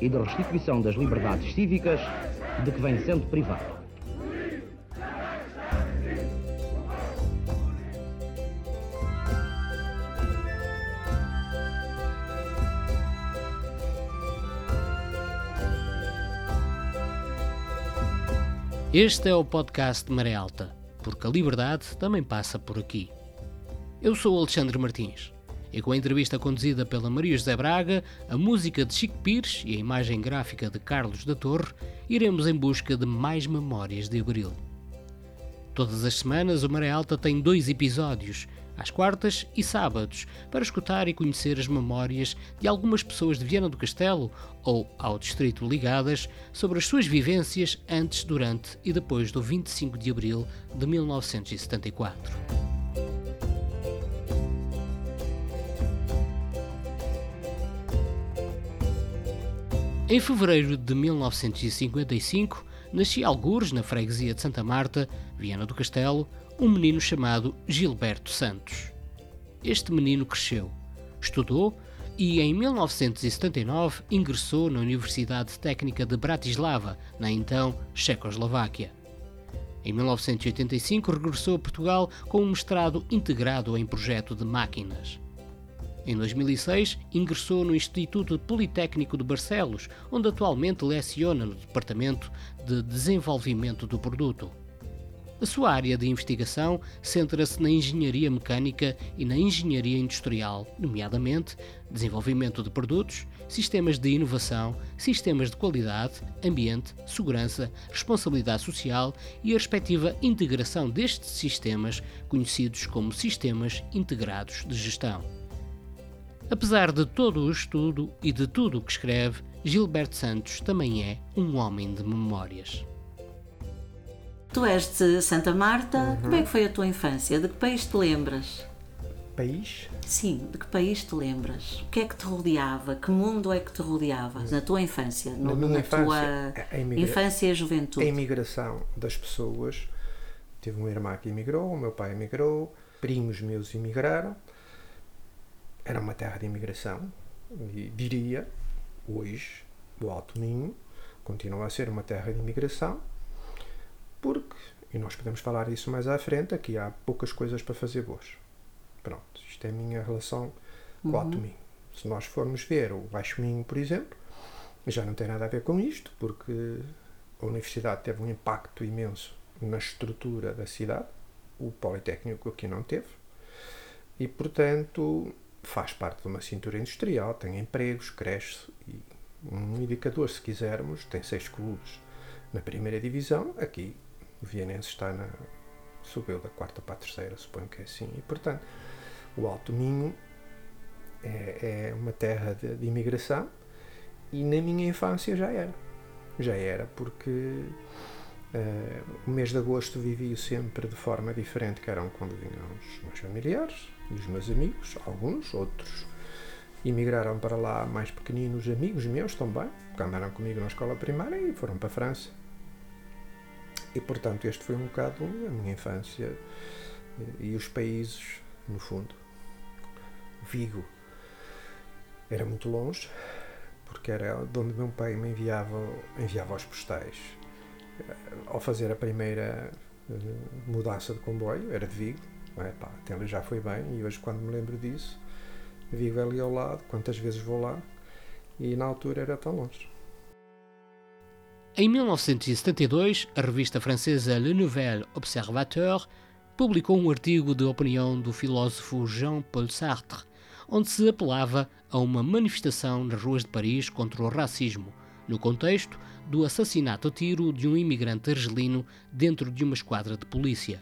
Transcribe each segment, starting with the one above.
e de restituição das liberdades cívicas de que vem sendo privado. Este é o podcast de Maré Alta, porque a liberdade também passa por aqui. Eu sou Alexandre Martins e com a entrevista conduzida pela Maria José Braga, a música de Chico Pires e a imagem gráfica de Carlos da Torre, iremos em busca de mais memórias de Abril. Todas as semanas o Maré Alta tem dois episódios às quartas e sábados, para escutar e conhecer as memórias de algumas pessoas de Viana do Castelo ou ao distrito ligadas sobre as suas vivências antes, durante e depois do 25 de abril de 1974. Em fevereiro de 1955, nascia algures na freguesia de Santa Marta, Viana do Castelo, um menino chamado Gilberto Santos. Este menino cresceu, estudou e em 1979 ingressou na Universidade Técnica de Bratislava, na então Checoslováquia. Em 1985 regressou a Portugal com um mestrado integrado em projeto de máquinas. Em 2006 ingressou no Instituto Politécnico de Barcelos, onde atualmente leciona no Departamento de Desenvolvimento do Produto. A sua área de investigação centra-se na engenharia mecânica e na engenharia industrial, nomeadamente desenvolvimento de produtos, sistemas de inovação, sistemas de qualidade, ambiente, segurança, responsabilidade social e a respectiva integração destes sistemas, conhecidos como sistemas integrados de gestão. Apesar de todo o estudo e de tudo o que escreve, Gilberto Santos também é um homem de memórias. Tu és de Santa Marta, uhum. como é que foi a tua infância? De que país te lembras? País? Sim, de que país te lembras? O que é que te rodeava? Que mundo é que te rodeava na tua infância? No, na minha na infância, tua imigra... infância e juventude? A imigração das pessoas. Tive uma irmã que emigrou, o meu pai emigrou, primos meus emigraram. Era uma terra de imigração. E diria, hoje, o Alto Minho continua a ser uma terra de imigração porque, e nós podemos falar isso mais à frente, aqui há poucas coisas para fazer boas. Pronto, isto é a minha relação com o Alto uhum. Minho. Se nós formos ver o Baixo Minho, por exemplo, já não tem nada a ver com isto, porque a universidade teve um impacto imenso na estrutura da cidade, o Politécnico aqui não teve, e portanto faz parte de uma cintura industrial, tem empregos, cresce, e um indicador, se quisermos, tem seis clubes na primeira divisão, aqui o Vienense está na. subiu da quarta para a terceira, suponho que é assim. E, portanto, o Alto Minho é, é uma terra de, de, imigração e na minha infância já era. Já era, porque uh, o mês de agosto vivi sempre de forma diferente, que eram quando vinham os meus familiares e os meus amigos, alguns, outros emigraram para lá mais pequeninos amigos meus também, que andaram comigo na escola primária e foram para a França. E portanto, este foi um bocado a minha infância e os países, no fundo. Vigo era muito longe, porque era de onde meu pai me enviava, enviava os postais. Ao fazer a primeira eh, mudança de comboio, era de Vigo, é, pá, até ali já foi bem, e hoje, quando me lembro disso, Vigo é ali ao lado, quantas vezes vou lá, e na altura era tão longe. Em 1972, a revista francesa Le Nouvel Observateur publicou um artigo de opinião do filósofo Jean-Paul Sartre, onde se apelava a uma manifestação nas ruas de Paris contra o racismo, no contexto do assassinato a tiro de um imigrante argelino dentro de uma esquadra de polícia.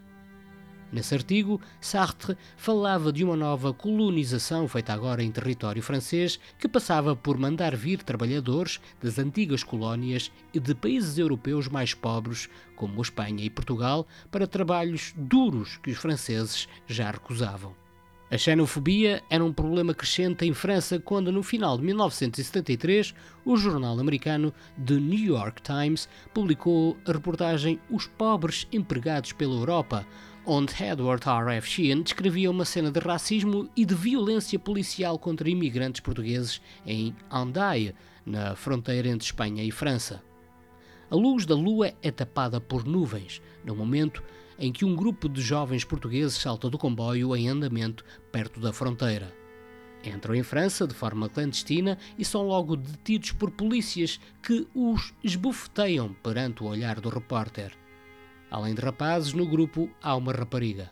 Nesse artigo, Sartre falava de uma nova colonização feita agora em território francês que passava por mandar vir trabalhadores das antigas colónias e de países europeus mais pobres, como Espanha e Portugal, para trabalhos duros que os franceses já recusavam. A xenofobia era um problema crescente em França quando, no final de 1973, o jornal americano The New York Times publicou a reportagem Os Pobres Empregados pela Europa, onde Edward R. F. Sheehan descrevia uma cena de racismo e de violência policial contra imigrantes portugueses em Andaille, na fronteira entre Espanha e França. A luz da lua é tapada por nuvens, no momento em que um grupo de jovens portugueses salta do comboio em andamento perto da fronteira. Entram em França de forma clandestina e são logo detidos por polícias que os esbofeteiam perante o olhar do repórter. Além de rapazes, no grupo há uma rapariga.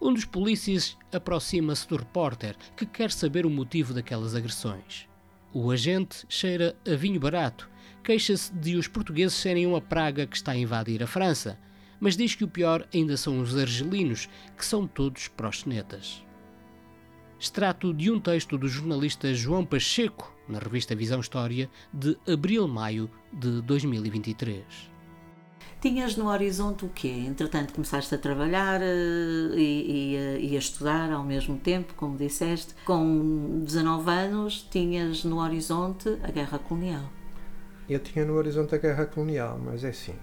Um dos polícias aproxima-se do repórter, que quer saber o motivo daquelas agressões. O agente cheira a vinho barato, queixa-se de os portugueses serem uma praga que está a invadir a França mas diz que o pior ainda são os argelinos, que são todos proxenetas. Extrato de um texto do jornalista João Pacheco, na revista Visão História, de abril-maio de 2023. Tinhas no horizonte o quê? Entretanto, começaste a trabalhar eh, e, e, eh, e, a estudar ao mesmo tempo, como disseste. Com 19 anos, tinhas no horizonte a guerra colonial. Eu tinha no horizonte a guerra colonial, mas é assim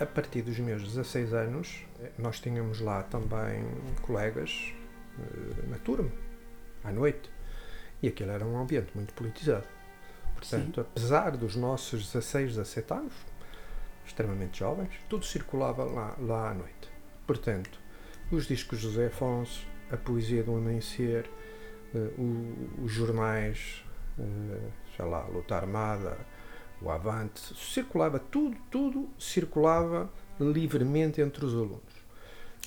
a partir dos meus 16 anos, nós tínhamos lá também colegas eh, na turma, à noite, e aquilo era um ambiente muito politizado. Portanto, Sim. apesar dos nossos 16, 17 anos, extremamente jovens, tudo circulava lá, lá à noite. Portanto, os discos de José Afonso, a poesia do amanhecer, uh, os jornais, sei lá, Luta Armada, o Avante, circulava tudo, tudo circulava livremente entre os alunos.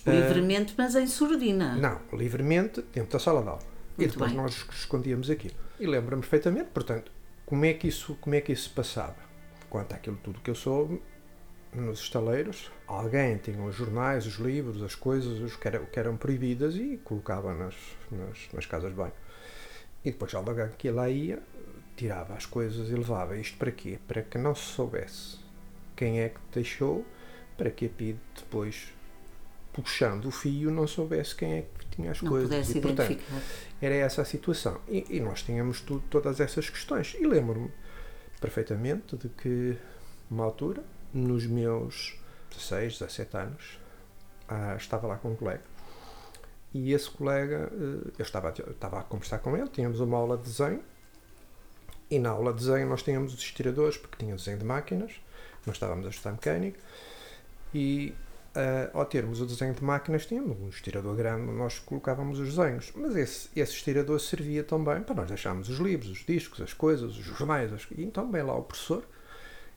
Livremente, uh, mas em surdina. Não, livremente dentro da sala de aula. Muito e depois bem. nós escondíamos aquilo. E lembro-me perfeitamente, portanto, como é que isso, como é que isso passava? Quanto àquilo tudo que eu soube, nos estaleiros, alguém tinha os jornais, os livros, as coisas os que, eram, que eram proibidas e colocava nas, nas, nas casas de banho. E depois alguém que lá ia tirava as coisas e levava. Isto para quê? Para que não se soubesse quem é que deixou, para que a PID depois, puxando o fio, não soubesse quem é que tinha as não coisas. Pudesse e, portanto, era essa a situação. E, e nós tínhamos tudo, todas essas questões. E lembro-me perfeitamente de que, uma altura, nos meus 16, 17 anos, ah, estava lá com um colega. E esse colega, eh, eu estava, eu estava a conversar com ele, tínhamos uma aula de desenho e na aula de desenho nós tínhamos os estiradores, porque tinha desenho de máquinas, nós estávamos a estudar mecânica, e uh, ao termos o desenho de máquinas tínhamos um estirador grande onde nós colocávamos os desenhos. Mas esse, esse estirador servia também para nós deixarmos os livros, os discos, as coisas, os jornais. As, e então bem lá o professor,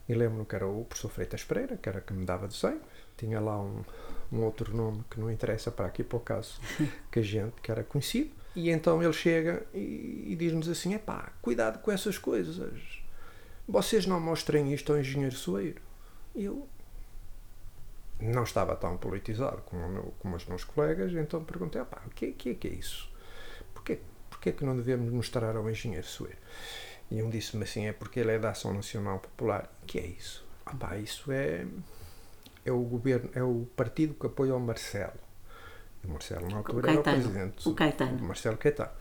e lembro-me que era o professor Freitas Pereira, que era que me dava desenho, tinha lá um, um outro nome que não interessa para aqui para o caso, que a gente que era conhecido e então ele chega e, e diz-nos assim: é pá, cuidado com essas coisas. Vocês não mostrem isto ao engenheiro Soeiro. Eu não estava tão politizado como, meu, como os meus colegas, então perguntei: pá, o que, que é que é isso? Porquê, porquê que não devemos mostrar ao engenheiro Soeiro? E um disse-me assim: é porque ele é da Ação Nacional Popular. O que é isso? Ah, pá, isso é, é o governo, é o partido que apoia o Marcelo. O Marcelo, na altura, o era o presidente. O Caetano. O Marcelo Caetano.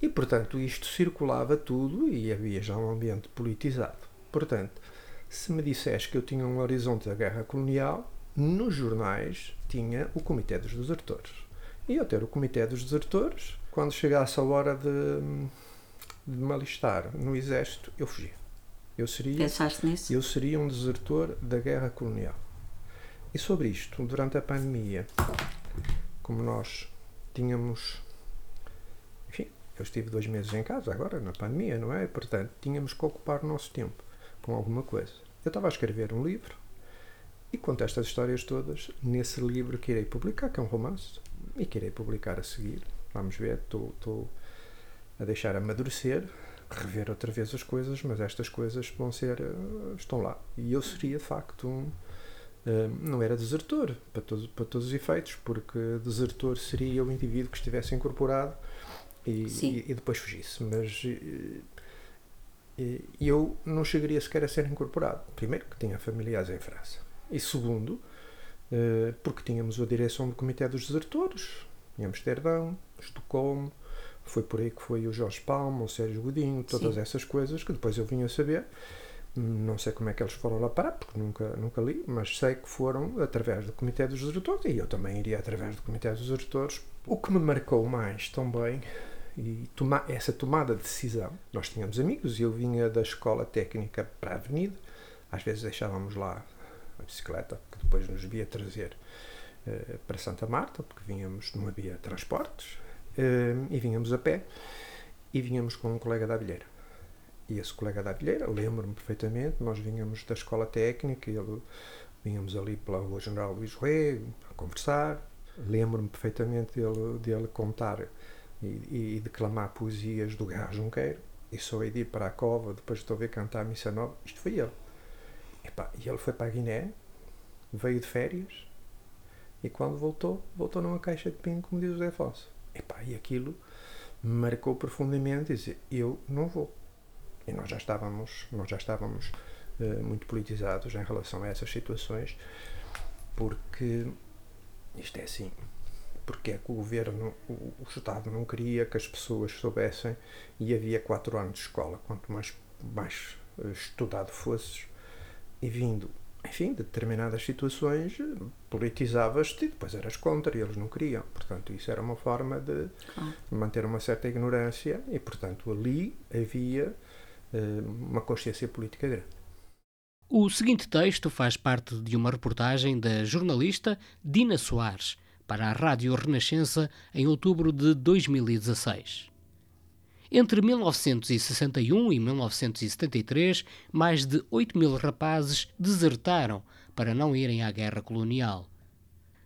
E, portanto, isto circulava tudo e havia já um ambiente politizado. Portanto, se me disseste que eu tinha um horizonte da guerra colonial, nos jornais tinha o Comitê dos Desertores. E eu ter o Comitê dos Desertores, quando chegasse a hora de, de me alistar no exército, eu fugia. Eu seria, Pensaste nisso? Eu seria um desertor da guerra colonial. E sobre isto, durante a pandemia, como nós tínhamos. Enfim, eu estive dois meses em casa agora, na pandemia, não é? Portanto, tínhamos que ocupar o nosso tempo com alguma coisa. Eu estava a escrever um livro e conto estas histórias todas nesse livro que irei publicar, que é um romance, e que irei publicar a seguir. Vamos ver, estou a deixar amadurecer, rever outra vez as coisas, mas estas coisas vão ser. Eh, estão lá. E eu seria, de facto, um uh, não era desertor, para, todo, para todos os efeitos, porque desertor seria o indivíduo que estivesse incorporado e, e, e depois fugisse. Mas uh, eu não chegaria sequer a ser incorporado. Primeiro, que tinha familiares em França. E segundo, uh, porque tínhamos a direção do Comitê dos Desertores em Amsterdão, Estocolmo, foi por aí que foi o Jorge Palma, o Sérgio Godinho, todas Sim. essas coisas que depois eu vim a saber. Não sei como é que eles foram lá parar, porque nunca, nunca li, mas sei que foram através do Comitê dos Diretores e eu também iria através do Comitê dos Diretores. O que me marcou mais também, e toma, essa tomada de decisão, nós tínhamos amigos e eu vinha da escola técnica para a Avenida, às vezes deixávamos lá a bicicleta, que depois nos via trazer uh, para Santa Marta, porque vínhamos, não havia transportes, uh, e vínhamos a pé, e vínhamos com um colega da Abelheira e esse colega da Avilheira, lembro-me perfeitamente, nós vinhamos da escola técnica, ele, vinhamos ali pela Rua General Luís Rego a conversar, lembro-me perfeitamente dele, dele contar e, e, declamar poesias do Garra Junqueiro, e só de ir para a cova, depois de ouvir cantar a Missa Nova, isto foi ele. e ele foi para a Guiné, veio de férias, e quando voltou, voltou numa caixa de pingo, como diz o Zé Fosso. e aquilo marcou profundamente disse, eu não vou e nós já estávamos, nós já estávamos uh, muito politizados em relação a essas situações, porque isto é assim. Porque é que o governo, o, o Estado não queria que as pessoas soubessem e havia quatro anos de escola. Quanto mais, mais eh, estudado fosses e vindo enfim, de determinadas situações politizavas-te e depois eras contra e eles não queriam. Portanto, isso era uma forma de manter uma certa ignorância e, portanto, ali havia eh, uma consciência política grande. O seguinte texto faz parte de uma reportagem da jornalista Dina Soares para a Rádio Renascença em outubro de 2016. Entre 1961 e 1973, mais de 8 mil rapazes desertaram para não irem à guerra colonial.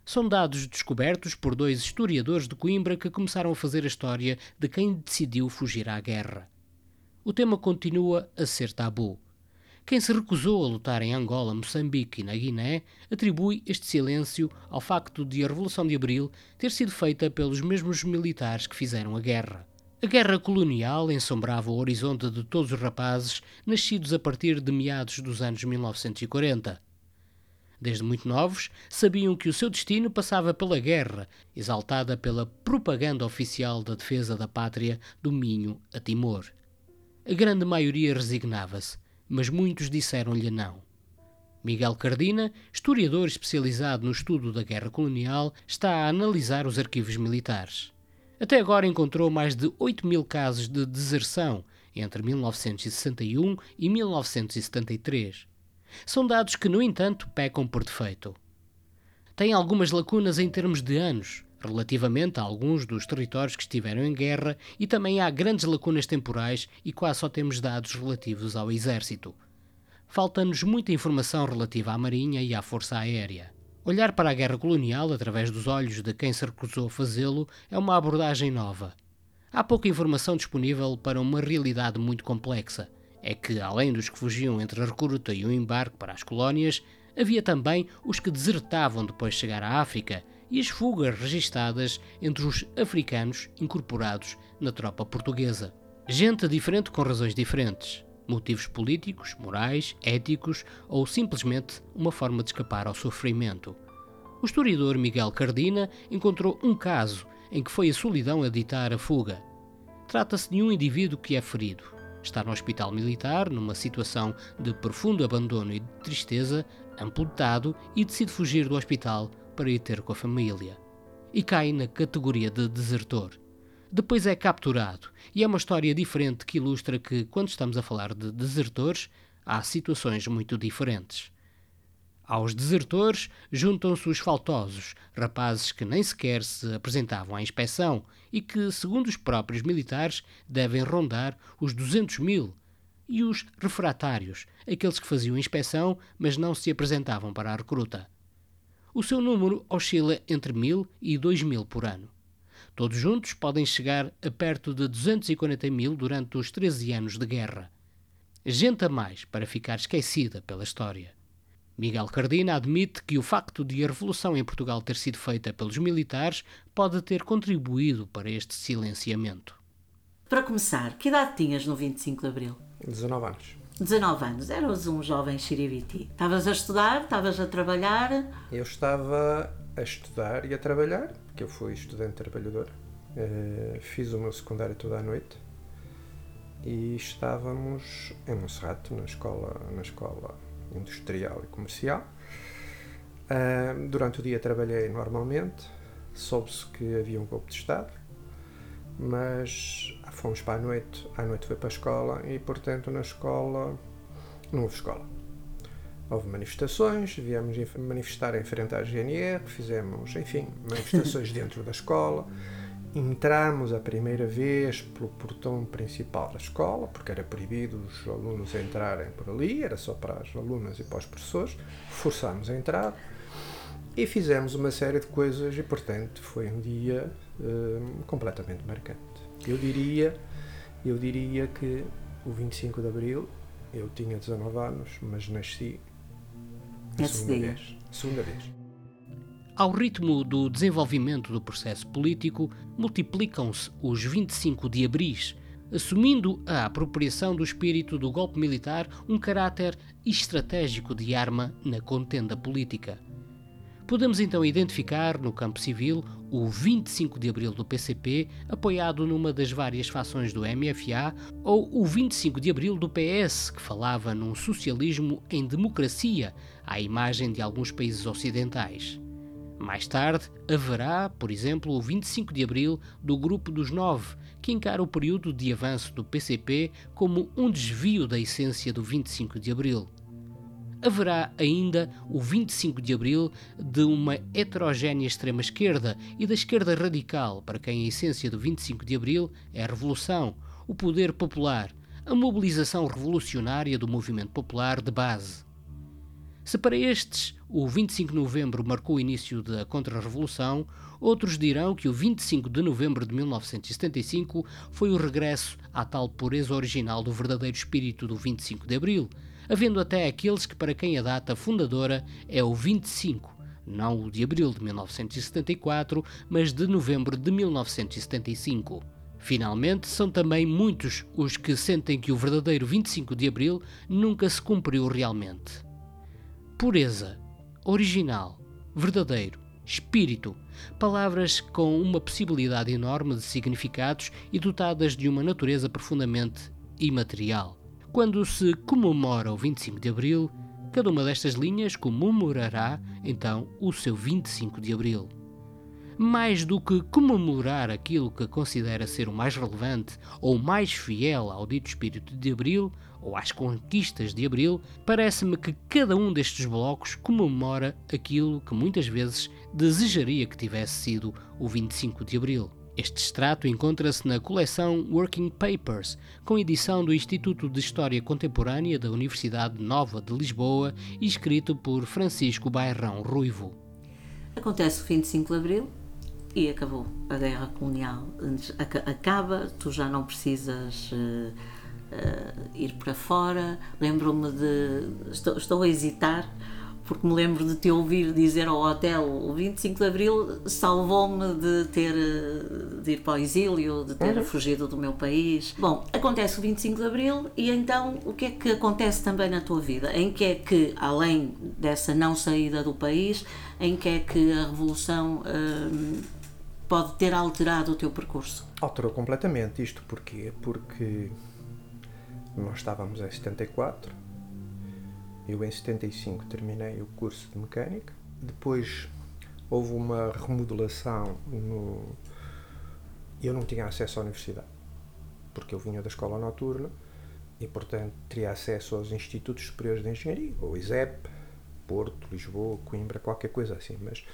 São dados descobertos por dois historiadores de Coimbra que começaram a fazer a história de quem decidiu fugir à guerra o tema continua a ser tabu. Quem se recusou a lutar em Angola, Moçambique e na Guiné atribui este silêncio ao facto de a Revolução de Abril ter sido feita pelos mesmos militares que fizeram a guerra. A guerra colonial ensombrava o horizonte de todos os rapazes nascidos a partir de meados dos anos 1940. Desde muito novos, sabiam que o seu destino passava pela guerra, exaltada pela propaganda oficial da defesa da pátria do Minho a Timor. A grande maioria resignava-se, mas muitos disseram-lhe não. Miguel Cardina, historiador especializado no estudo da guerra colonial, está a analisar os arquivos militares. Até agora encontrou mais de 8 mil casos de deserção entre 1961 e 1973. São dados que, no entanto, pecam por defeito. Tem algumas lacunas em termos de anos, relativamente a alguns dos territórios que estiveram em guerra e também há grandes lacunas temporais e quase só temos dados relativos ao Exército. Falta-nos muita informação relativa à Marinha e à Força Aérea. Olhar para a guerra colonial através dos olhos de quem se recusou a fazê-lo é uma abordagem nova. Há pouca informação disponível para uma realidade muito complexa. É que, além dos que fugiam entre a recruta e o embarque para as colónias, havia também os que desertavam depois de chegar à África e as fugas registadas entre os africanos incorporados na tropa portuguesa. Gente diferente com razões diferentes, motivos políticos, morais, éticos ou simplesmente uma forma de escapar ao sofrimento. O historiador Miguel Cardina encontrou um caso em que foi a solidão a ditar a fuga. Trata-se de um indivíduo que é ferido. Está no hospital militar, numa situação de profundo abandono e de tristeza, amputado e decide fugir do hospital para ir ter com a família. E cai na categoria de desertor. Depois é capturado, e é uma história diferente que ilustra que, quando estamos a falar de desertores, há situações muito diferentes. Aos desertores juntam-se os faltosos, rapazes que nem sequer se apresentavam à inspeção e que, segundo os próprios militares, devem rondar os 200 mil, e os refratários, aqueles que faziam inspeção, mas não se apresentavam para a recruta. O seu número oscila entre 1000 e 2000 por ano. Todos juntos podem chegar a perto de 240 mil durante os 13 anos de guerra. Gente a mais para ficar esquecida pela história. Miguel Cardina admite que o facto de a Revolução em Portugal ter sido feita pelos militares pode ter contribuído para este silenciamento. Para começar, que idade tinhas no 25 de Abril? 19 anos. 19 anos, eras um jovem xiribiti. Estavas a estudar, estavas a trabalhar. Eu estava a estudar e a trabalhar, porque eu fui estudante trabalhador. Uh, fiz o meu secundário toda a noite e estávamos em Monserrate, na escola, na escola industrial e comercial. Uh, durante o dia trabalhei normalmente, soube-se que havia um golpe de Estado, mas fomos para a noite, à noite foi para a escola e, portanto, na escola não houve escola. Houve manifestações, viemos manifestar em frente à GNR, fizemos, enfim, manifestações dentro da escola. Entramos a primeira vez pelo portão principal da escola, porque era proibido os alunos entrarem por ali, era só para as alunas e para os professores. Forçámos a entrar e fizemos uma série de coisas e, portanto, foi um dia hum, completamente marcante. Eu diria, eu diria que o 25 de Abril eu tinha 19 anos, mas nasci a segunda vez. Segunda vez. Ao ritmo do desenvolvimento do processo político, multiplicam-se os 25 de abris, assumindo a apropriação do espírito do golpe militar um caráter estratégico de arma na contenda política. Podemos então identificar no campo civil o 25 de abril do PCP, apoiado numa das várias fações do MFA, ou o 25 de abril do PS, que falava num socialismo em democracia, à imagem de alguns países ocidentais. Mais tarde, haverá, por exemplo, o 25 de abril do Grupo dos Nove, que encara o período de avanço do PCP como um desvio da essência do 25 de abril. Haverá ainda o 25 de abril de uma heterogénea extrema-esquerda e da esquerda radical, para quem a essência do 25 de abril é a revolução, o poder popular, a mobilização revolucionária do movimento popular de base. Se para estes o 25 de novembro marcou o início da Contra-Revolução, outros dirão que o 25 de novembro de 1975 foi o regresso à tal pureza original do verdadeiro espírito do 25 de abril, havendo até aqueles que para quem a data fundadora é o 25, não o de abril de 1974, mas de novembro de 1975. Finalmente, são também muitos os que sentem que o verdadeiro 25 de abril nunca se cumpriu realmente. Pureza, original, verdadeiro, espírito, palavras com uma possibilidade enorme de significados e dotadas de uma natureza profundamente imaterial. Quando se comemora o 25 de Abril, cada uma destas linhas comemorará então o seu 25 de Abril mais do que comemorar aquilo que considera ser o mais relevante ou mais fiel ao dito espírito de Abril ou às conquistas de Abril, parece-me que cada um destes blocos comemora aquilo que muitas vezes desejaria que tivesse sido o 25 de Abril. Este extrato encontra-se na coleção Working Papers, com edição do Instituto de História Contemporânea da Universidade Nova de Lisboa e escrito por Francisco Bairrão Ruivo. Acontece o 25 de Abril, e acabou a guerra colonial. Acaba, tu já não precisas uh, uh, ir para fora. Lembro-me de. Estou, estou, a hesitar, porque me lembro de te ouvir dizer ao hotel o 25 de Abril salvou-me de ter de ir para o exílio, de ter uhum. fugido do meu país. Bom, acontece o 25 de Abril e então o que é que acontece também na tua vida? Em que é que, além dessa não saída do país, em que é que a revolução. Uh, pode ter alterado o teu percurso? Alterou completamente. Isto porquê? Porque nós estávamos em 74, eu em 75 terminei o curso de mecânica, depois houve uma remodelação no. Eu não tinha acesso à universidade, porque eu vinha da escola noturna e, portanto, teria acesso aos Institutos Superiores de Engenharia, ou ISEP, Porto, Lisboa, Coimbra, qualquer coisa assim, mas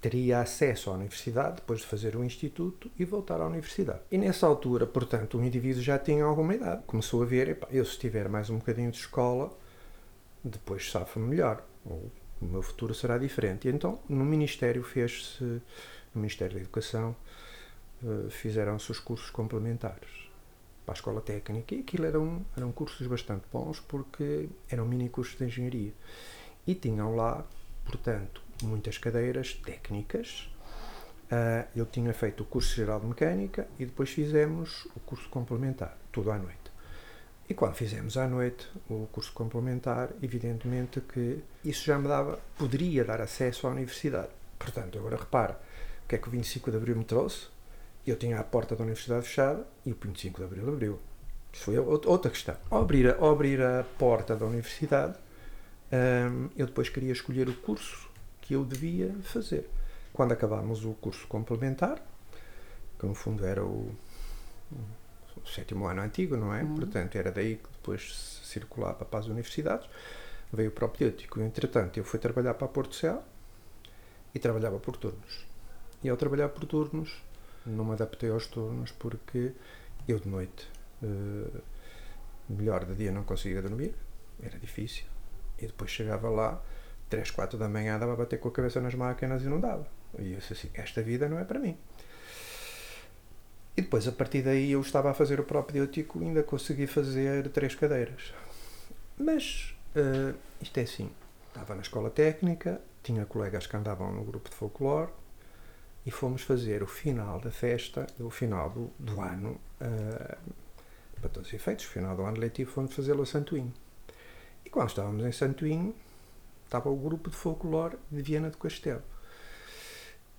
teria acesso à universidade depois de fazer o instituto e voltar à universidade. E nessa altura, portanto, o indivíduo já tinha alguma idade. Começou a ver, eu se tiver mais um bocadinho de escola, depois safa melhor, ou o meu futuro será diferente. E então, no Ministério fez-se, no Ministério da Educação, eh, fizeram-se os cursos complementares para a escola técnica e aquilo eram, eram cursos bastante bons porque eram mini cursos de engenharia. E tinham lá, portanto, muitas cadeiras técnicas. Uh, eu tinha feito o curso geral de mecânica e depois fizemos o curso complementar, tudo à noite. E quando fizemos à noite o curso complementar, evidentemente que isso já me dava, poderia dar acesso à universidade. Portanto, agora repara, o que é que o 25 de Abril me trouxe? Eu tinha a porta da universidade fechada e o 25 de Abril abriu. Isso foi outra questão. Ao abrir a, ao abrir a porta da universidade, hum, eu depois queria escolher o curso que eu devia fazer. Quando acabámos o curso complementar, que no fundo era o, o sétimo ano antigo, não é? Uhum. Portanto, era daí que depois circulava para as universidades, veio o propedêutico. Entretanto, eu fui trabalhar para a Porto Céu e trabalhava por turnos. E ao trabalhar por turnos, não me adaptei aos turnos porque eu de noite uh, melhor de dia não conseguia dormir, era difícil. E depois chegava lá, 3, 4 da manhã, dava a bater com a cabeça nas máquinas e não dava. E eu disse assim: esta vida não é para mim. E depois, a partir daí, eu estava a fazer o próprio diótico e ainda consegui fazer três cadeiras. Mas uh, isto é assim: estava na escola técnica, tinha colegas que andavam no grupo de folclore e fomos fazer o final da festa, o final do, do ano, uh, para todos os efeitos, o final do ano letivo, fomos fazê-lo a Santoinho. E quando estávamos em Santoinho, estava o grupo de folclore de Viena do Castelo.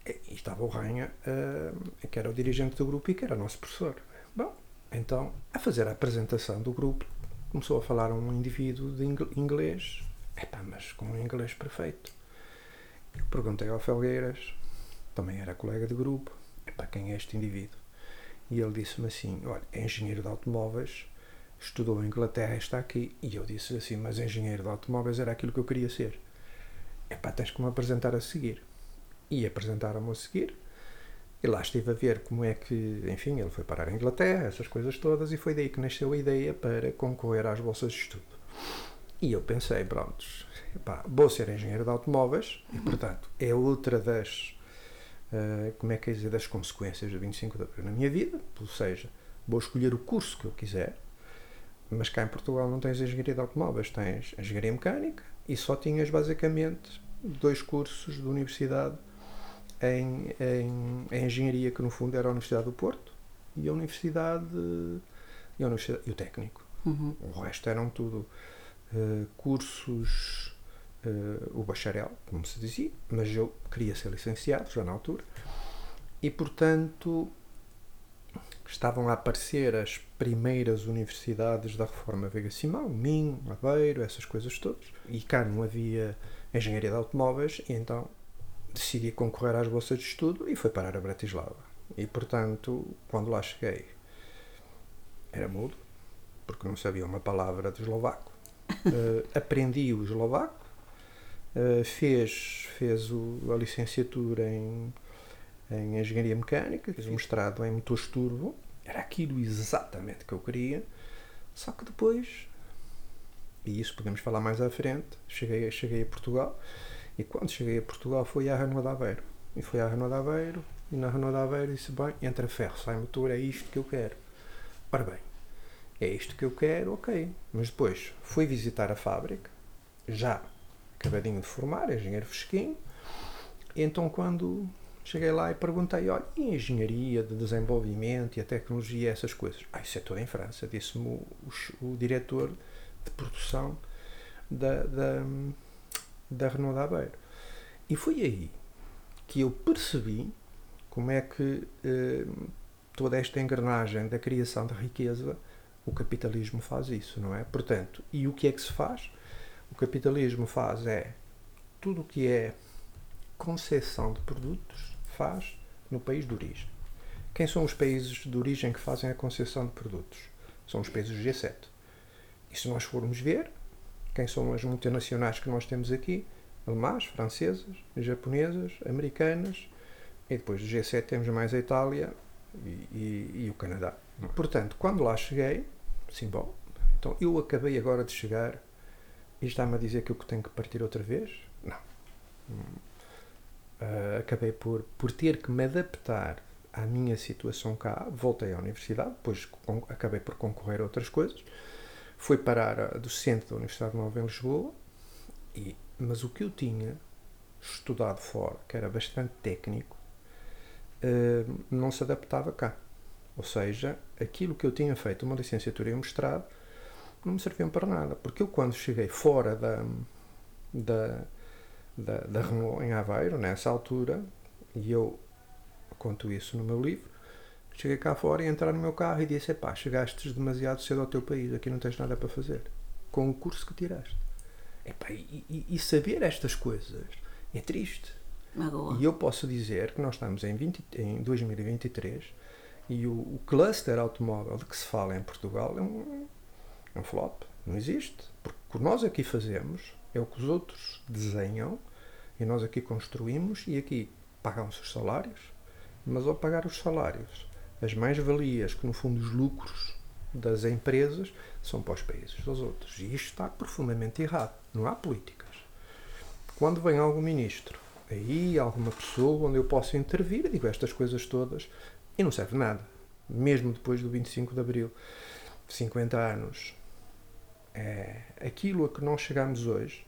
E estava o Rainha, uh, que era o dirigente do grupo e que era nosso professor. Bom, então, a fazer a apresentação do grupo, começou a falar um indivíduo de inglês, epá, mas com um inglês perfeito. Eu perguntei ao Felgueiras, também era colega de grupo, epá, quem é este indivíduo? E ele disse-me assim: Olha, é engenheiro de automóveis, estudou em Inglaterra está aqui. E eu disse assim: Mas engenheiro de automóveis era aquilo que eu queria ser. Epá, tens que me apresentar a seguir. E apresentaram-me a seguir. E lá estive a ver como é que, enfim, ele foi parar a Inglaterra, essas coisas todas, e foi daí que nasceu a ideia para concorrer às bolsas de estudo. E eu pensei, pronto, epá, vou ser engenheiro de automóveis, e portanto é outra das uh, como é que é dizer, das consequências do 25 de Abril na minha vida, ou seja, vou escolher o curso que eu quiser, mas cá em Portugal não tens engenharia de automóveis, tens engenharia mecânica e só tinhas basicamente dois cursos de universidade em, em, em engenharia, que no fundo era a Universidade do Porto e a Universidade e, a universidade, e o técnico. Uhum. O resto eram tudo uh, cursos uh, o bacharel, como se dizia, mas eu queria ser licenciado já na altura, e portanto estavam a aparecer as primeiras universidades da Reforma Vega Simão, Minho, Aveiro, essas coisas todas, e cá não havia engenharia de automóveis, e então decidi concorrer às bolsas de estudo e fui parar a Bratislava. E portanto, quando lá cheguei, era mudo, porque não sabia uma palavra de eslovaco. Uh, aprendi o eslovaco, Uh, fez fez o, a licenciatura em, em Engenharia Mecânica, fez o mestrado em motores turbo. Era aquilo exatamente que eu queria, só que depois, e isso podemos falar mais à frente, cheguei, cheguei a Portugal e quando cheguei a Portugal fui à Renault de Aveiro. E fui à Renault de Aveiro e na Renault de Aveiro disse: Bem, entra ferro, sai motor, é isto que eu quero. Ora bem, é isto que eu quero, ok. Mas depois fui visitar a fábrica, já acabadinho de formar, engenheiro fresquinho. E então, quando cheguei lá e perguntei: olha, e a engenharia de desenvolvimento e a tecnologia, essas coisas? Ah, isso é tudo em França, disse-me o, o, o, diretor de produção da, da, da Renault da Aveiro. E foi aí que eu percebi como é que eh, toda esta engrenagem da criação de riqueza, o capitalismo faz isso, não é? Portanto, e o que é que se faz? o capitalismo faz é tudo o que é concessão de produtos faz no país de origem. Quem são os países de origem que fazem a concessão de produtos? São os países do G7. E se nós formos ver, quem são as multinacionais que nós temos aqui? Alemãs, francesas, japonesas, americanas, e depois do G7 temos mais a Itália e, e, e o Canadá. Portanto, quando lá cheguei, sim, bom, então eu acabei agora de chegar e está-me a dizer que eu tenho que partir outra vez? Não. Uh, acabei por, por ter que me adaptar à minha situação cá. Voltei à universidade, depois acabei por concorrer a outras coisas. Fui parar a docente da Universidade Nova em Lisboa E, mas o que eu tinha estudado fora, que era bastante técnico, uh, não se adaptava cá. Ou seja, aquilo que eu tinha feito, uma licenciatura e um mestrado, não me serviam para nada. Porque eu, quando cheguei fora da, da, da, da Renault, em Aveiro, nessa altura, e eu conto isso no meu livro, cheguei cá fora e entrar no meu carro e disse: pá, chegaste demasiado cedo ao teu país, aqui não tens nada para fazer, com o curso que tiraste. Epá, e, e, e saber estas coisas é triste. Magoa. E eu posso dizer que nós estamos em, 20, em 2023 e o, o, cluster automóvel de que se fala em Portugal é um, é um flop. Não existe. Porque o que nós aqui fazemos é o que os outros desenham e nós aqui construímos e aqui pagam-se os salários, mas ao pagar os salários, as mais-valias, que no fundo os lucros das empresas, são para os países dos outros. E isto está profundamente errado. Não há políticas. Quando vem algum ministro, aí alguma pessoa onde eu posso intervir, digo estas coisas todas, e não serve nada. Mesmo depois do 25 de Abril, 50 anos, é, aquilo a que nós chegamos hoje,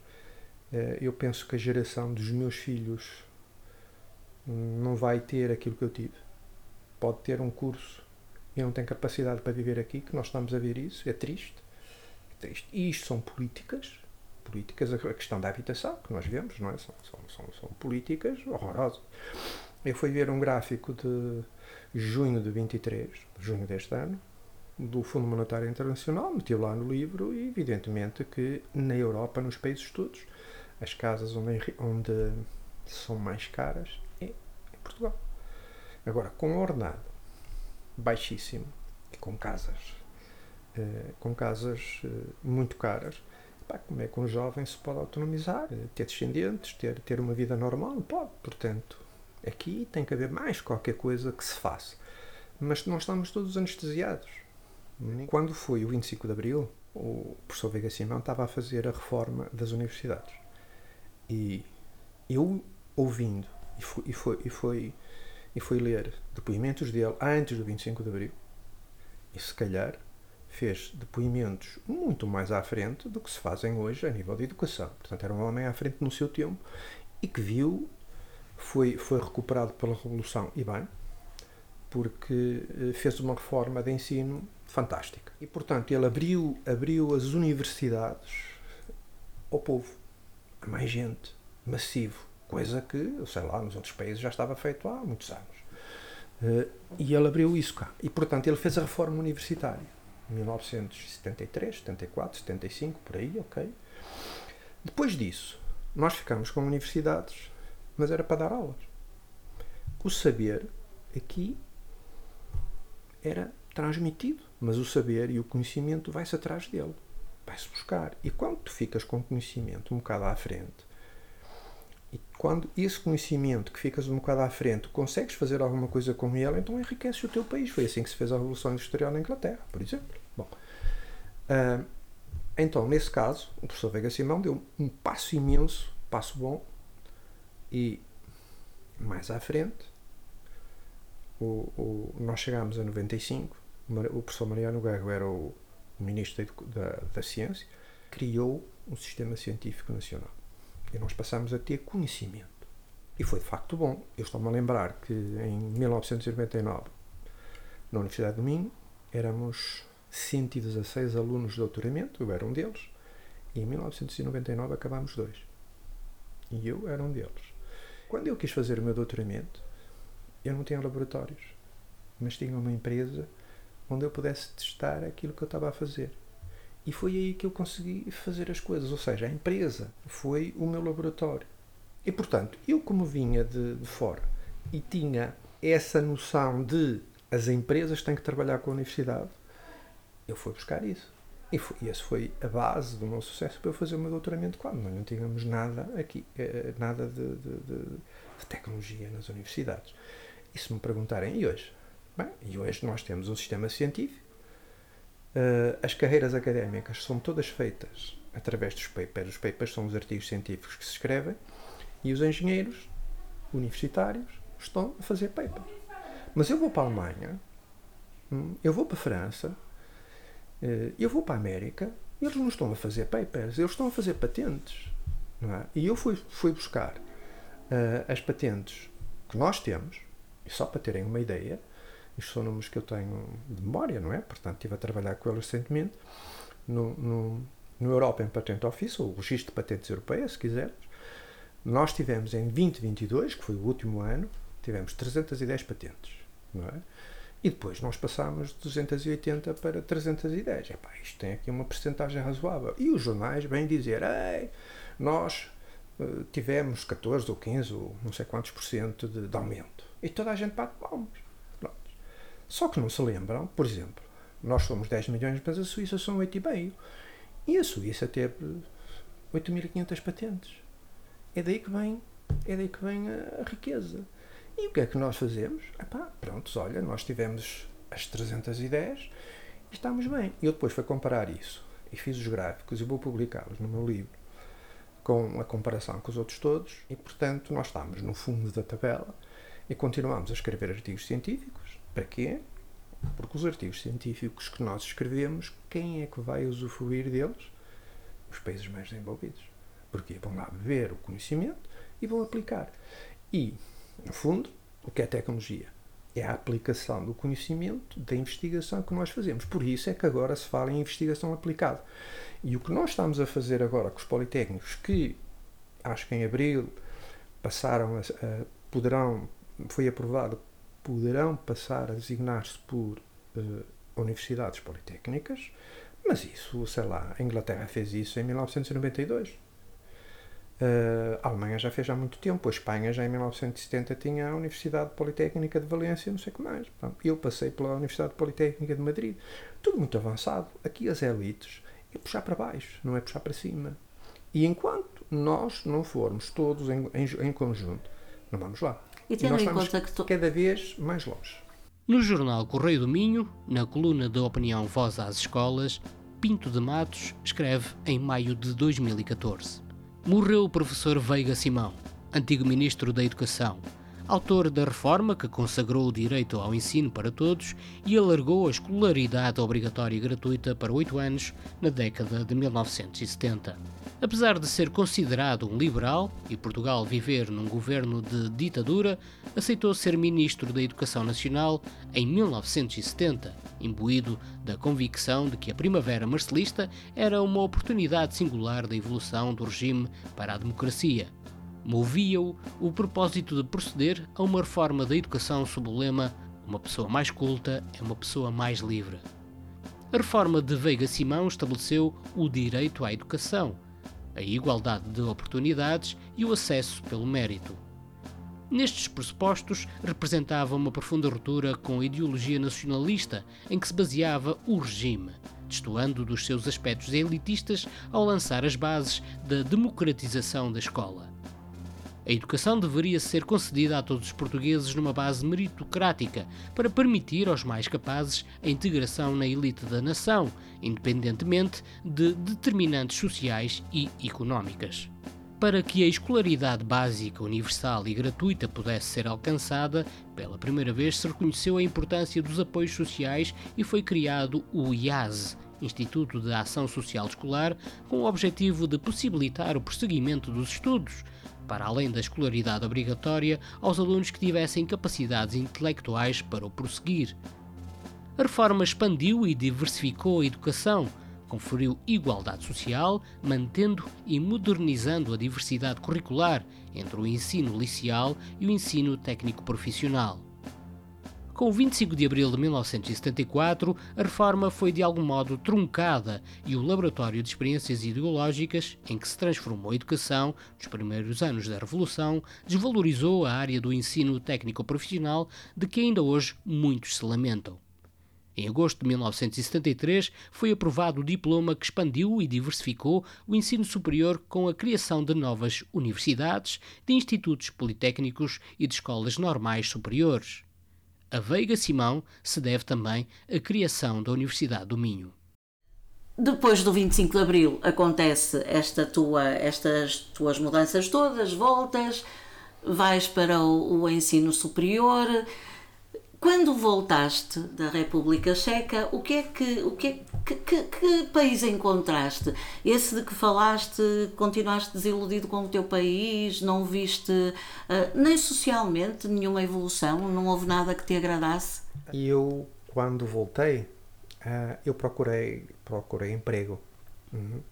é, eu penso que a geração dos meus filhos não vai ter aquilo que eu tive. Pode ter um curso e não tem capacidade para viver aqui, que nós estamos a ver isso, é triste. É triste. E isto são políticas, políticas, a questão da habitação, que nós vemos, não é? São, são, são, são políticas horrorosas. Eu fui ver um gráfico de junho de 23, junho deste ano, do Fundo Monetário Internacional, meti lá no livro e evidentemente que na Europa, nos países todos, as casas onde, onde são mais caras é em Portugal. Agora, com ordenado baixíssimo e com casas, eh, com casas eh, muito caras, como é que um jovem se pode autonomizar, eh, ter descendentes, ter, ter uma vida normal? Pode, portanto, aqui tem que haver mais qualquer coisa que se faça. Mas nós estamos todos anestesiados. Quando foi o 25 de Abril, o professor Vega Simão estava a fazer a reforma das universidades. E eu, ouvindo, e foi, e foi, e foi, e foi ler depoimentos dele antes do 25 de Abril, e se calhar fez depoimentos muito mais à frente do que se fazem hoje a nível de educação. Portanto, era um homem à frente no seu tempo e que viu, foi, foi recuperado pela Revolução e bem, porque eh, fez uma reforma de ensino fantástica. E, portanto, ele abriu, abriu as universidades ao povo, a mais gente, massivo, coisa que, sei lá, nos outros países já estava feito há muitos anos. Uh, e ele abriu isso cá. E, portanto, ele fez a reforma universitária. Em 1973, 74, 75, por aí, ok. Depois disso, nós ficamos com universidades, mas era para dar aulas. O saber aqui era transmitido, mas o saber e o conhecimento vai-se atrás dele, vai-se buscar. E quando tu ficas com conhecimento um bocado à frente, e quando esse conhecimento que ficas um bocado à frente, consegues fazer alguma coisa com ele, então enriquece o teu país. Foi assim que se fez a Revolução Industrial na Inglaterra, por exemplo. Bom, uh, então, nesse caso, o professor Vega Simão deu um passo imenso, passo bom, e mais à frente, o, o, nós chegámos a 95, o professor Mariano Guerra era o, o ministro da, da, da Ciência, criou um sistema científico nacional. E nós passamos a ter conhecimento. E foi de facto bom. Eu estou-me a lembrar que em 1999, na Universidade do Minho, éramos 116 alunos de doutoramento, eu era um deles, e em 1999 acabámos dois. E eu era um deles. Quando eu quis fazer o meu doutoramento, eu não tinha laboratórios, mas tinha uma empresa onde eu pudesse testar aquilo que eu estava a fazer. E foi aí que eu consegui fazer as coisas. Ou seja, a empresa foi o meu laboratório. E portanto, eu, como vinha de, de fora e tinha essa noção de as empresas têm que trabalhar com a universidade, eu fui buscar isso. E, foi, e essa foi a base do meu sucesso para eu fazer o meu doutoramento quando nós não tínhamos nada aqui, eh, nada de, de, de, tecnologia nas universidades. E se me perguntarem, e hoje? Bem, e hoje nós temos um sistema científico Uh, as carreiras académicas são todas feitas através dos papers. Os papers são os artigos científicos que se escrevem e os engenheiros universitários estão a fazer papers. Mas eu vou para a Alemanha, hum, eu vou para a França, uh, eu vou para a América, eles não estão a fazer papers, eles estão a fazer patentes. É? E eu fui, fui buscar uh, as patentes que nós temos, e só para terem uma ideia, isto são números que eu tenho de memória, não é? Portanto, estive a trabalhar com eles recentemente, no, no, no European Patent Office, ou Registro de Patentes Europeias, se quisermos. Nós tivemos em 2022, que foi o último ano, tivemos 310 patentes, não é? E depois nós passámos de 280 para 310. Epá, isto tem aqui uma percentagem razoável. E os jornais vêm dizer, ei, nós uh, tivemos 14 ou 15 ou não sei quantos por cento de, de aumento. E toda a gente bate palmas. Só que não se lembram, por exemplo, nós somos 10 milhões, mas a Suíça são 8,5. E a Suíça teve 8.500 patentes. É daí que vem, é daí que vem a, riqueza. E o que é que nós fazemos? Epá, pronto, olha, nós tivemos as 310 e estamos bem. E eu depois fui comparar isso e fiz os gráficos e vou publicá-los no meu livro com a comparação com os outros todos e, portanto, nós estamos no fundo da tabela e continuamos a escrever artigos científicos. Para quê? Porque os artigos científicos que nós escrevemos, quem é que vai usufruir deles? Os países mais desenvolvidos. Porque vão lá beber o conhecimento e vão aplicar. E no fundo, o que é tecnologia? É a aplicação do conhecimento da investigação que nós fazemos. Por isso é que agora se fala em investigação aplicada. E o que nós estamos a fazer agora com os politécnicos, que acho que em abril passaram a, a poderão, foi aprovado, poderão passar a designar-se por uh, universidades politécnicas, mas isso, sei lá, a Inglaterra fez isso em 1992. Uh, a Alemanha já fez há muito tempo, a Espanha já em 1970 tinha a Universidade Politécnica de Valência, não sei o que mais. Eu passei pela Universidade Politécnica de Madrid, tudo muito avançado. Aqui as elites é puxar para baixo, não é puxar para cima. E enquanto nós não formos todos em, em, em conjunto, não vamos lá. E tendo e nós em conta que to... cada vez mais longe. No jornal Correio do Minho, na coluna da opinião Voz às Escolas, Pinto de Matos escreve em maio de 2014 morreu o professor Veiga Simão, antigo ministro da Educação, autor da reforma que consagrou o direito ao ensino para todos e alargou a escolaridade obrigatória e gratuita para oito anos na década de 1970. Apesar de ser considerado um liberal e Portugal viver num governo de ditadura, aceitou ser ministro da Educação Nacional em 1970, imbuído da convicção de que a Primavera Marcelista era uma oportunidade singular da evolução do regime para a democracia. Movia-o o propósito de proceder a uma reforma da educação sob o lema Uma pessoa mais culta é uma pessoa mais livre. A reforma de Veiga Simão estabeleceu o direito à educação, a igualdade de oportunidades e o acesso pelo mérito. Nestes pressupostos, representava uma profunda ruptura com a ideologia nacionalista em que se baseava o regime, destoando dos seus aspectos elitistas ao lançar as bases da democratização da escola. A educação deveria ser concedida a todos os portugueses numa base meritocrática para permitir aos mais capazes a integração na elite da nação, independentemente de determinantes sociais e económicas. Para que a escolaridade básica, universal e gratuita pudesse ser alcançada, pela primeira vez se reconheceu a importância dos apoios sociais e foi criado o IAS, Instituto de Ação Social Escolar, com o objetivo de possibilitar o prosseguimento dos estudos, para além da escolaridade obrigatória, aos alunos que tivessem capacidades intelectuais para o prosseguir. A reforma expandiu e diversificou a educação, conferiu igualdade social, mantendo e modernizando a diversidade curricular entre o ensino liceal e o ensino técnico profissional. Com o 25 de abril de 1974, a reforma foi de algum modo truncada e o laboratório de experiências ideológicas, em que se transformou a educação nos primeiros anos da Revolução, desvalorizou a área do ensino técnico-profissional de que ainda hoje muitos se lamentam. Em agosto de 1973 foi aprovado o diploma que expandiu e diversificou o ensino superior com a criação de novas universidades, de institutos politécnicos e de escolas normais superiores. A Veiga Simão se deve também à criação da Universidade do Minho. Depois do 25 de Abril acontece esta tua, estas tuas mudanças todas, voltas, vais para o, o ensino superior. Quando voltaste da República Checa, o que é que, o que, é, que, que, que, país encontraste? Esse de que falaste, continuaste desiludido com o teu país, não viste uh, nem socialmente nenhuma evolução, não houve nada que te agradasse? Eu, quando voltei, uh, eu procurei, procurei emprego. Uhum.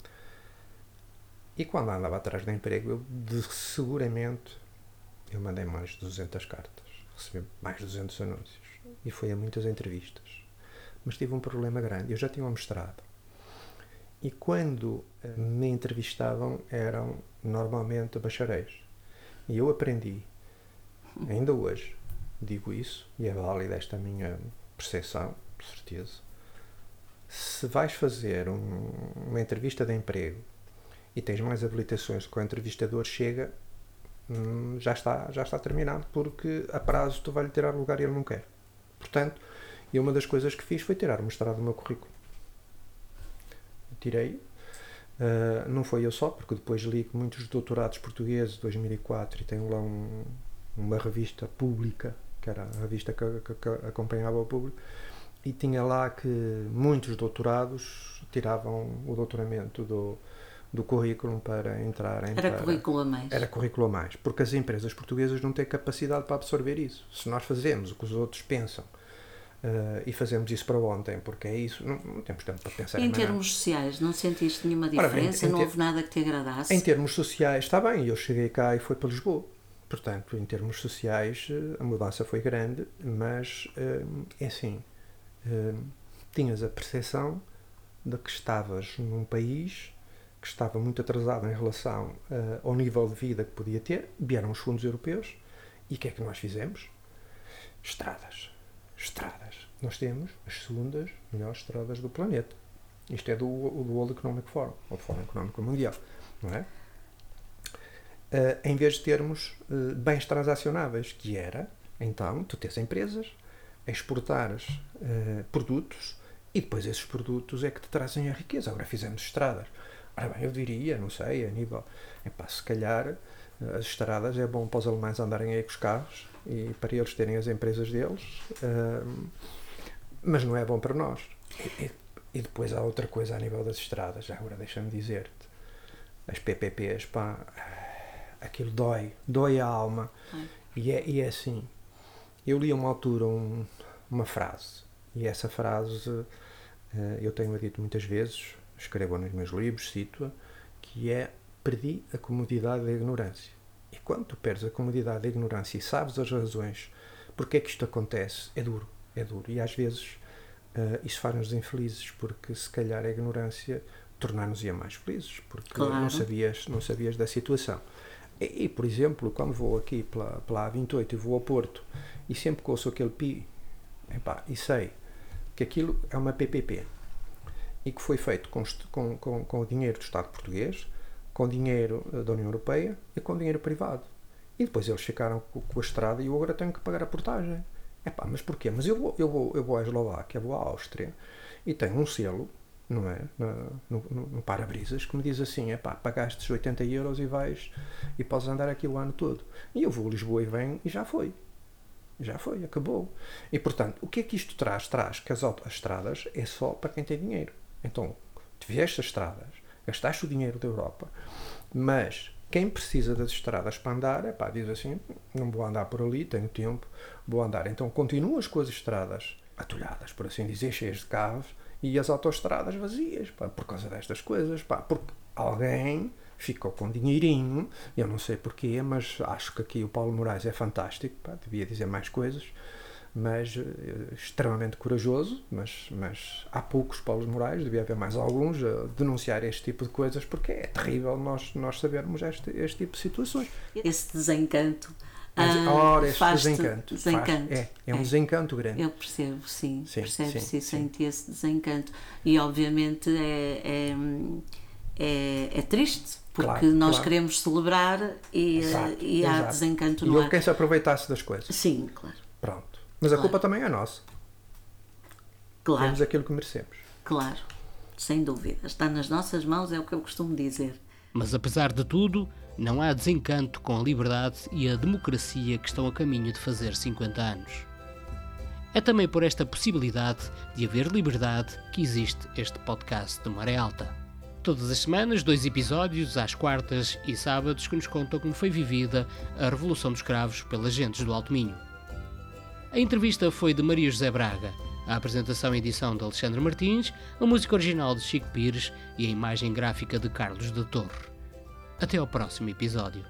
E quando andava atrás de emprego, eu de, seguramente eu mandei mais de 200 cartas, recebi mais de 200 anúncios e fui a muitas entrevistas. Mas tive um problema grande, eu já tinha um mestrado. E quando eh, me entrevistavam eram normalmente bacharéis. E eu aprendi, ainda hoje, digo isso, e é válida esta minha percepção, de certeza. Se vais fazer um, uma entrevista de emprego e tens mais habilitações do que o entrevistador chega, hum, já está, já está terminado, porque a prazo tu vai-lhe tirar lugar e ele não quer. Portanto, e uma das coisas que fiz foi tirar o mestrado do meu currículo. Tirei. Uh, não foi eu só, porque depois li muitos doutorados portugueses de 2004 e tenho lá um, uma revista pública, que era a revista que, que, que acompanhava o público, e tinha lá que muitos doutorados tiravam o doutoramento do, do currículo para entrar em. Era currículo a mais. Era currículo a mais, porque as empresas portuguesas não têm capacidade para absorver isso. Se nós fazemos o que os outros pensam uh, e fazemos isso para ontem, porque é isso, não, não temos tempo para pensar em termos sociais, não sentiste nenhuma diferença? Ora, não houve nada que te agradasse? Em termos sociais, está bem, eu cheguei cá e fui para Lisboa. Portanto, em termos sociais, eh, a mudança foi grande, mas uh, é assim: tinhas a percepção de que estavas num país que estava muito atrasado em relação uh, ao nível de vida que podia ter, vieram os fundos europeus e o que é que nós fizemos? Estradas. Estradas. Nós temos as segundas melhores estradas do planeta. Isto é do, do World Economic Forum, ou do Fórum Económico Mundial, não é? Uh, em vez de termos uh, bens transacionáveis, que era, então, tu tens empresas, exportares produtos e depois esses produtos é que te trazem a riqueza. Agora fizemos estradas. Ora bem, eu diria, não sei, a nível. Epá, se calhar eh, as estradas é bom para os alemães andarem aí com os carros e para eles terem as empresas deles, uh, mas não é bom para nós. E, e, depois há outra coisa a nível das estradas, agora deixa-me dizer-te: as PPPs, pá, aquilo dói, dói a alma. E é, e é assim. Eu li a uma altura um, uma frase, e essa frase uh, eu tenho-a dito muitas vezes, escrevo nos meus livros, cito-a, que é perdi a comodidade da ignorância. E quando tu perdes a comodidade da ignorância e sabes as razões porque é que isto acontece, é duro, é duro. E às vezes uh, isso faz-nos infelizes, porque se calhar a ignorância tornar-nos-ia mais felizes, porque claro. não, sabias, não sabias da situação. E, e, por exemplo, quando vou aqui pela, pela A28 e vou ao Porto e sempre que ouço aquele pi, epá, e sei que aquilo é uma PPP, e que foi feito com, com, com, o dinheiro do Estado português, com dinheiro eh, da União Europeia e com dinheiro privado. E depois eles ficaram com a estrada e eu agora tenho que pagar a portagem. Epá, mas porquê? Mas eu vou, eu vou, eu vou à Eslováquia, vou à Áustria e tenho um selo, não é? No, no, no para-brisas que me diz assim: epá, pagaste 80 euros e vais e podes andar aqui o ano todo. E eu vou a Lisboa e venho e já foi. Já foi, acabou. E portanto, o que é que isto traz? Traz que as, as estradas é só para quem tem dinheiro. Então, tu vieste as estradas, gastaste o dinheiro da Europa, mas quem precisa das estradas para andar, é pá, diz assim: não vou andar por ali, tenho tempo, vou andar. Então continuas com as estradas atulhadas, por assim dizer, cheias de carros e as autoestradas vazias, pá, por causa destas coisas, pá, porque alguém ficou com dinheirinho, eu não sei porquê, mas acho que aqui o Paulo Moraes é fantástico, pá, devia dizer mais coisas mas uh, extremamente corajoso, mas, mas há poucos Paulos Morais, devia haver mais alguns a denunciar este tipo de coisas, porque é terrível nós, nós sabermos este, este tipo de situações. Esse desencanto. Mas, ora, este desencanto. desencanto. Faz, é, é um é. desencanto grande. Eu percebo, sim. sim Percebe-se e sente esse desencanto. E obviamente é, é, é, é triste, porque claro, nós claro. queremos celebrar e, exato, e há exato. desencanto no e ar. E quem se aproveitasse das coisas. Sim, claro. Mas claro. a culpa também é nossa. Claro. Temos aquilo que merecemos. Claro, sem dúvida. Está nas nossas mãos, é o que eu costumo dizer. Mas apesar de tudo, não há desencanto com a liberdade e a democracia que estão a caminho de fazer 50 anos. É também por esta possibilidade de haver liberdade que existe este podcast de Maré Alta. Todas as semanas, dois episódios, às quartas e sábados, que nos contam como foi vivida a Revolução dos Cravos pelas gentes do Alto Minho. A entrevista foi de Maria José Braga, a apresentação e edição de Alexandre Martins, a música original de Chico Pires e a imagem gráfica de Carlos da Torre. Até ao próximo episódio.